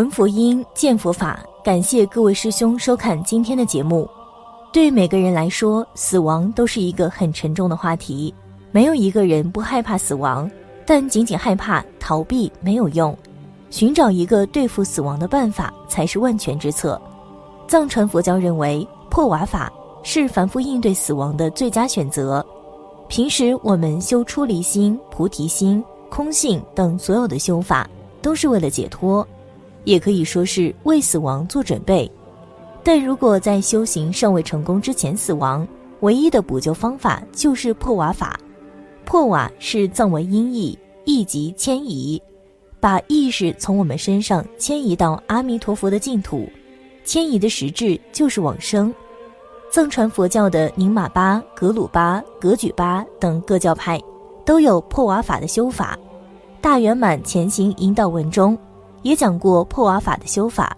闻佛音，见佛法。感谢各位师兄收看今天的节目。对每个人来说，死亡都是一个很沉重的话题。没有一个人不害怕死亡，但仅仅害怕逃避没有用，寻找一个对付死亡的办法才是万全之策。藏传佛教认为，破瓦法是凡夫应对死亡的最佳选择。平时我们修出离心、菩提心、空性等所有的修法，都是为了解脱。也可以说是为死亡做准备，但如果在修行尚未成功之前死亡，唯一的补救方法就是破瓦法。破瓦是藏文音译，意即迁移，把意识从我们身上迁移到阿弥陀佛的净土。迁移的实质就是往生。藏传佛教的宁玛巴、格鲁巴、格举巴等各教派，都有破瓦法的修法。大圆满前行引导文中。也讲过破瓦法的修法，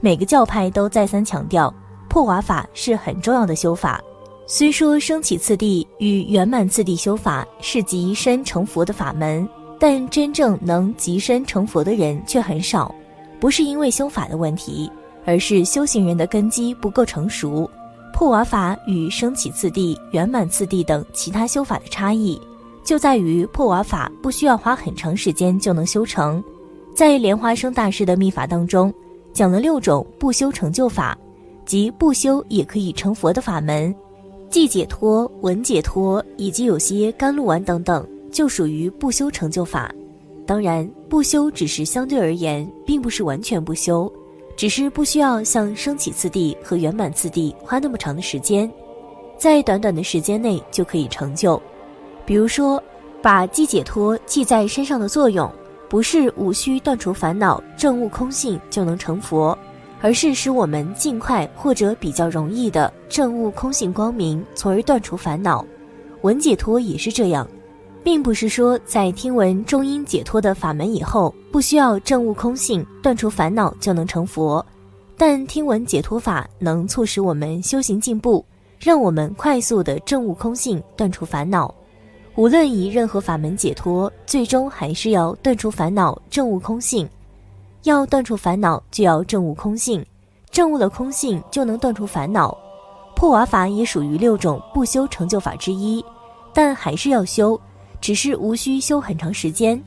每个教派都再三强调破瓦法是很重要的修法。虽说升起次第与圆满次第修法是极身成佛的法门，但真正能极身成佛的人却很少。不是因为修法的问题，而是修行人的根基不够成熟。破瓦法与升起次第、圆满次第等其他修法的差异，就在于破瓦法不需要花很长时间就能修成。在莲花生大师的秘法当中，讲了六种不修成就法，即不修也可以成佛的法门，即解脱、闻解脱以及有些甘露丸等等，就属于不修成就法。当然，不修只是相对而言，并不是完全不修，只是不需要像升起次第和圆满次第花那么长的时间，在短短的时间内就可以成就。比如说，把即解脱记在身上的作用。不是无需断除烦恼、证悟空性就能成佛，而是使我们尽快或者比较容易的证悟空性光明，从而断除烦恼。闻解脱也是这样，并不是说在听闻中阴解脱的法门以后，不需要证悟空性、断除烦恼就能成佛，但听闻解脱法能促使我们修行进步，让我们快速的证悟空性、断除烦恼。无论以任何法门解脱，最终还是要断除烦恼，证悟空性。要断除烦恼，就要证悟空性。证悟了空性，就能断除烦恼。破瓦法也属于六种不修成就法之一，但还是要修，只是无需修很长时间。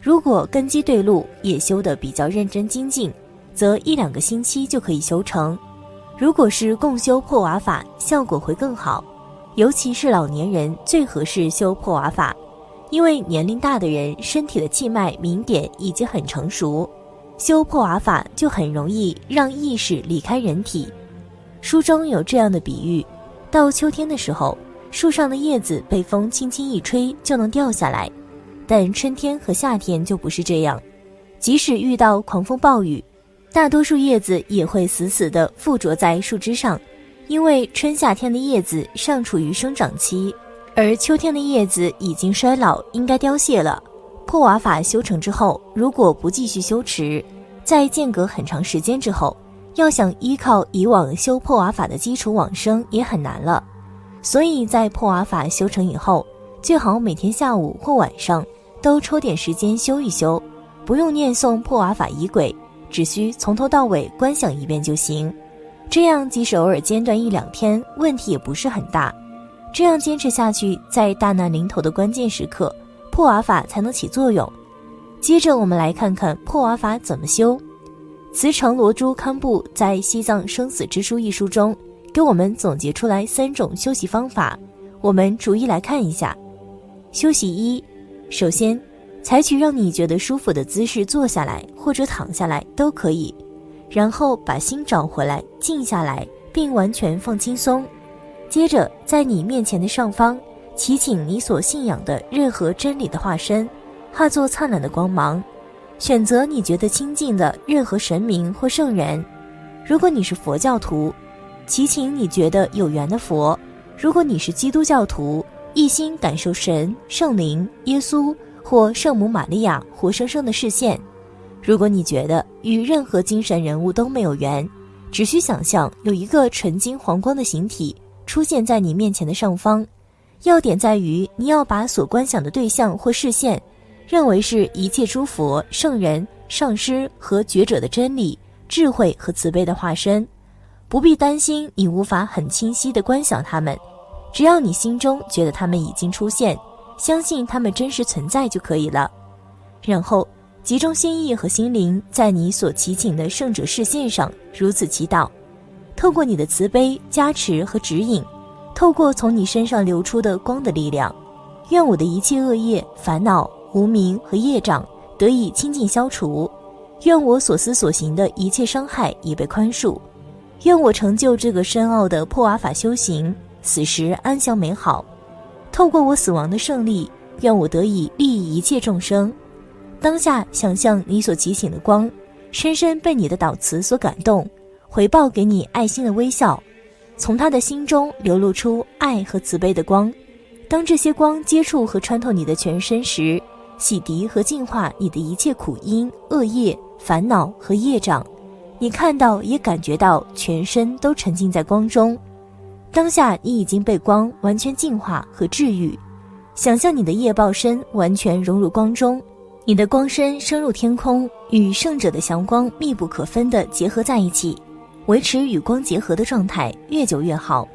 如果根基对路，也修得比较认真精进，则一两个星期就可以修成。如果是共修破瓦法，效果会更好。尤其是老年人最合适修破瓦法，因为年龄大的人身体的气脉明点已经很成熟，修破瓦法就很容易让意识离开人体。书中有这样的比喻：到秋天的时候，树上的叶子被风轻轻一吹就能掉下来，但春天和夏天就不是这样，即使遇到狂风暴雨，大多数叶子也会死死地附着在树枝上。因为春夏天的叶子尚处于生长期，而秋天的叶子已经衰老，应该凋谢了。破瓦法修成之后，如果不继续修持，在间隔很长时间之后，要想依靠以往修破瓦法的基础往生也很难了。所以在破瓦法修成以后，最好每天下午或晚上都抽点时间修一修，不用念诵破瓦法仪轨，只需从头到尾观想一遍就行。这样，即使偶尔间断一两天，问题也不是很大。这样坚持下去，在大难临头的关键时刻，破瓦法才能起作用。接着，我们来看看破瓦法怎么修。慈城罗珠堪布在《西藏生死之书》一书中，给我们总结出来三种修习方法，我们逐一来看一下。休息一，首先，采取让你觉得舒服的姿势坐下来或者躺下来都可以。然后把心找回来，静下来，并完全放轻松。接着，在你面前的上方，祈请你所信仰的任何真理的化身，化作灿烂的光芒。选择你觉得亲近的任何神明或圣人。如果你是佛教徒，祈请你觉得有缘的佛；如果你是基督教徒，一心感受神、圣灵、耶稣或圣母玛利亚活生生的视线。如果你觉得与任何精神人物都没有缘，只需想象有一个纯金黄光的形体出现在你面前的上方。要点在于你要把所观想的对象或视线认为是一切诸佛、圣人、上师和觉者的真理、智慧和慈悲的化身。不必担心你无法很清晰地观想他们，只要你心中觉得他们已经出现，相信他们真实存在就可以了。然后。集中心意和心灵在你所祈请的圣者视线上，如此祈祷。透过你的慈悲加持和指引，透过从你身上流出的光的力量，愿我的一切恶业、烦恼、无名和业障得以清净消除。愿我所思所行的一切伤害已被宽恕。愿我成就这个深奥的破瓦法修行，死时安详美好。透过我死亡的胜利，愿我得以利益一切众生。当下想象你所提醒的光，深深被你的祷词所感动，回报给你爱心的微笑，从他的心中流露出爱和慈悲的光。当这些光接触和穿透你的全身时，洗涤和净化你的一切苦因、恶业、烦恼和业障。你看到也感觉到全身都沉浸在光中。当下你已经被光完全净化和治愈。想象你的业报身完全融入光中。你的光身升入天空，与圣者的祥光密不可分地结合在一起，维持与光结合的状态越久越好。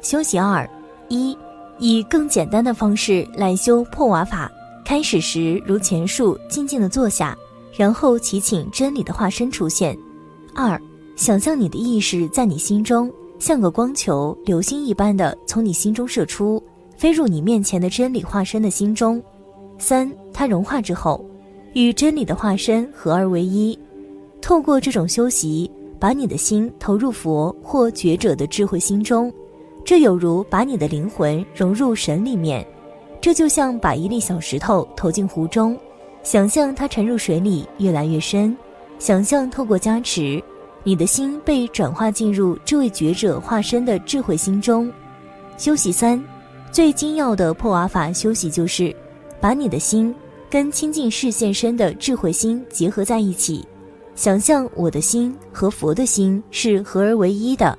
休息二，一，以更简单的方式来修破瓦法。开始时如前述，静静地坐下，然后祈请真理的化身出现。二，想象你的意识在你心中，像个光球、流星一般的从你心中射出，飞入你面前的真理化身的心中。三，它融化之后。与真理的化身合而为一，透过这种修习，把你的心投入佛或觉者的智慧心中，这有如把你的灵魂融入神里面。这就像把一粒小石头投进湖中，想象它沉入水里越来越深，想象透过加持，你的心被转化进入这位觉者化身的智慧心中。修习三，最精要的破瓦法修习就是，把你的心。跟清净视现身的智慧心结合在一起，想象我的心和佛的心是合而为一的。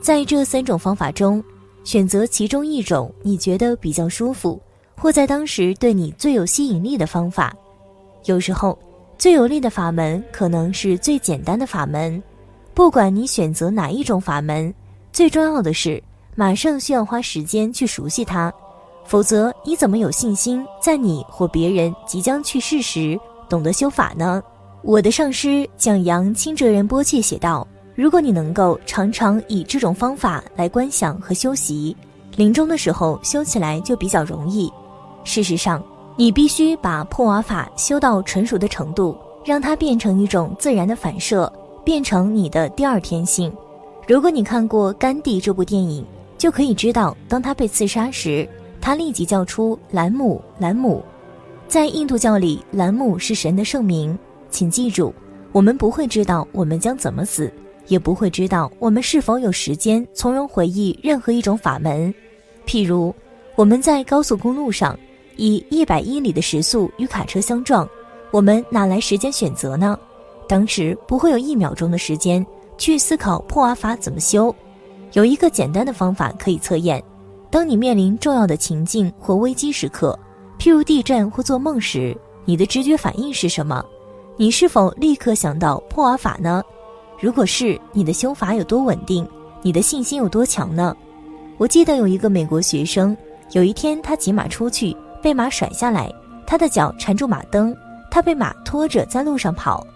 在这三种方法中，选择其中一种你觉得比较舒服，或在当时对你最有吸引力的方法。有时候，最有力的法门可能是最简单的法门。不管你选择哪一种法门，最重要的是马上需要花时间去熟悉它。否则，你怎么有信心在你或别人即将去世时懂得修法呢？我的上师讲扬清哲仁波切写道：“如果你能够常常以这种方法来观想和修习，临终的时候修起来就比较容易。事实上，你必须把破瓦法修到纯熟的程度，让它变成一种自然的反射，变成你的第二天性。如果你看过《甘地》这部电影，就可以知道，当他被刺杀时。”他立即叫出兰姆，兰姆，在印度教里，兰姆是神的圣名。请记住，我们不会知道我们将怎么死，也不会知道我们是否有时间从容回忆任何一种法门。譬如，我们在高速公路上以一百英里的时速与卡车相撞，我们哪来时间选择呢？当时不会有一秒钟的时间去思考破瓦法怎么修。有一个简单的方法可以测验。当你面临重要的情境或危机时刻，譬如地震或做梦时，你的直觉反应是什么？你是否立刻想到破瓦法呢？如果是，你的修法有多稳定？你的信心有多强呢？我记得有一个美国学生，有一天他骑马出去，被马甩下来，他的脚缠住马蹬，他被马拖着在路上跑。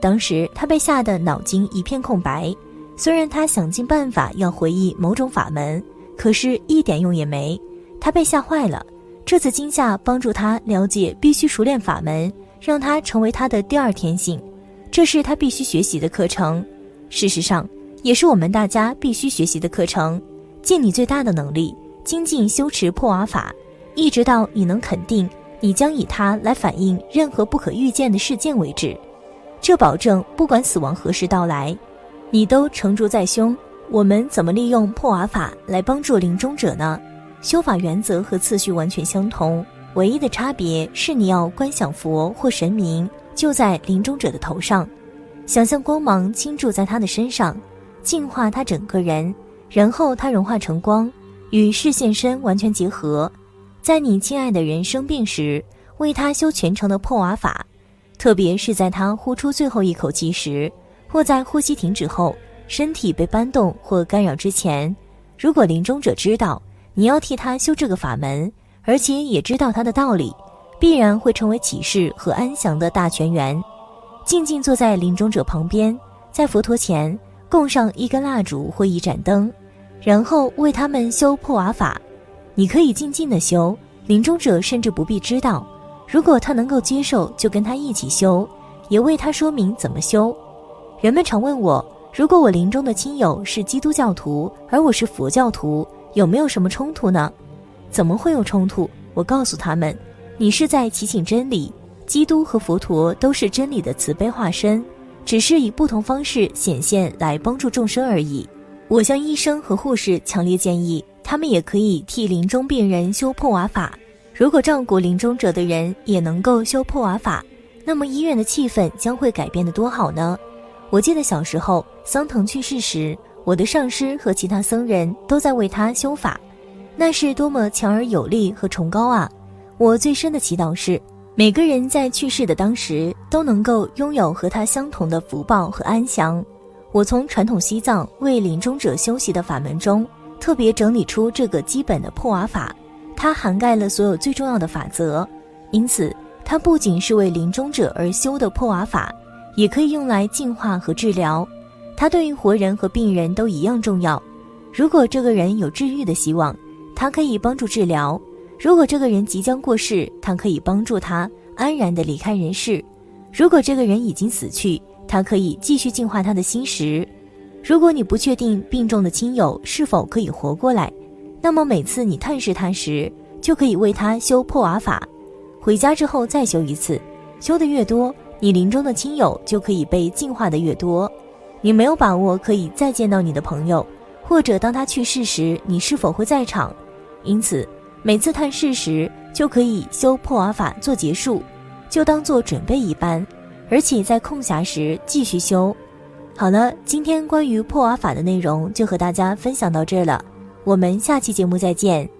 当时他被吓得脑筋一片空白，虽然他想尽办法要回忆某种法门。可是，一点用也没。他被吓坏了。这次惊吓帮助他了解必须熟练法门，让他成为他的第二天性。这是他必须学习的课程。事实上，也是我们大家必须学习的课程。尽你最大的能力，精进修持破瓦法，一直到你能肯定你将以它来反映任何不可预见的事件为止。这保证，不管死亡何时到来，你都成竹在胸。我们怎么利用破瓦法来帮助临终者呢？修法原则和次序完全相同，唯一的差别是你要观想佛或神明就在临终者的头上，想象光芒倾注在他的身上，净化他整个人，然后他融化成光，与视线身完全结合。在你亲爱的人生病时，为他修全程的破瓦法，特别是在他呼出最后一口气时，或在呼吸停止后，身体被搬动或干扰之前，如果临终者知道你要替他修这个法门，而且也知道他的道理，必然会成为启示和安详的大泉源。静静坐在临终者旁边，在佛陀前供上一根蜡烛或一盏灯，然后为他们修破瓦法。你可以静静的修，临终者甚至不必知道。如果他能够接受，就跟他一起修，也为他说明怎么修。人们常问我，如果我临终的亲友是基督教徒，而我是佛教徒，有没有什么冲突呢？怎么会有冲突？我告诉他们，你是在祈请真理。基督和佛陀都是真理的慈悲化身，只是以不同方式显现来帮助众生而已。我向医生和护士强烈建议。他们也可以替临终病人修破瓦法。如果照顾临终者的人也能够修破瓦法，那么医院的气氛将会改变得多好呢？我记得小时候桑藤去世时，我的上师和其他僧人都在为他修法，那是多么强而有力和崇高啊！我最深的祈祷是，每个人在去世的当时都能够拥有和他相同的福报和安详。我从传统西藏为临终者修习的法门中。特别整理出这个基本的破瓦法，它涵盖了所有最重要的法则，因此它不仅是为临终者而修的破瓦法，也可以用来净化和治疗。它对于活人和病人都一样重要。如果这个人有治愈的希望，它可以帮助治疗；如果这个人即将过世，它可以帮助他安然地离开人世；如果这个人已经死去，它可以继续净化他的心识。如果你不确定病重的亲友是否可以活过来，那么每次你探视他时，就可以为他修破瓦法。回家之后再修一次，修的越多，你临终的亲友就可以被净化的越多。你没有把握可以再见到你的朋友，或者当他去世时你是否会在场，因此每次探视时就可以修破瓦法做结束，就当做准备一般，而且在空暇时继续修。好了，今天关于破瓦法的内容就和大家分享到这了，我们下期节目再见。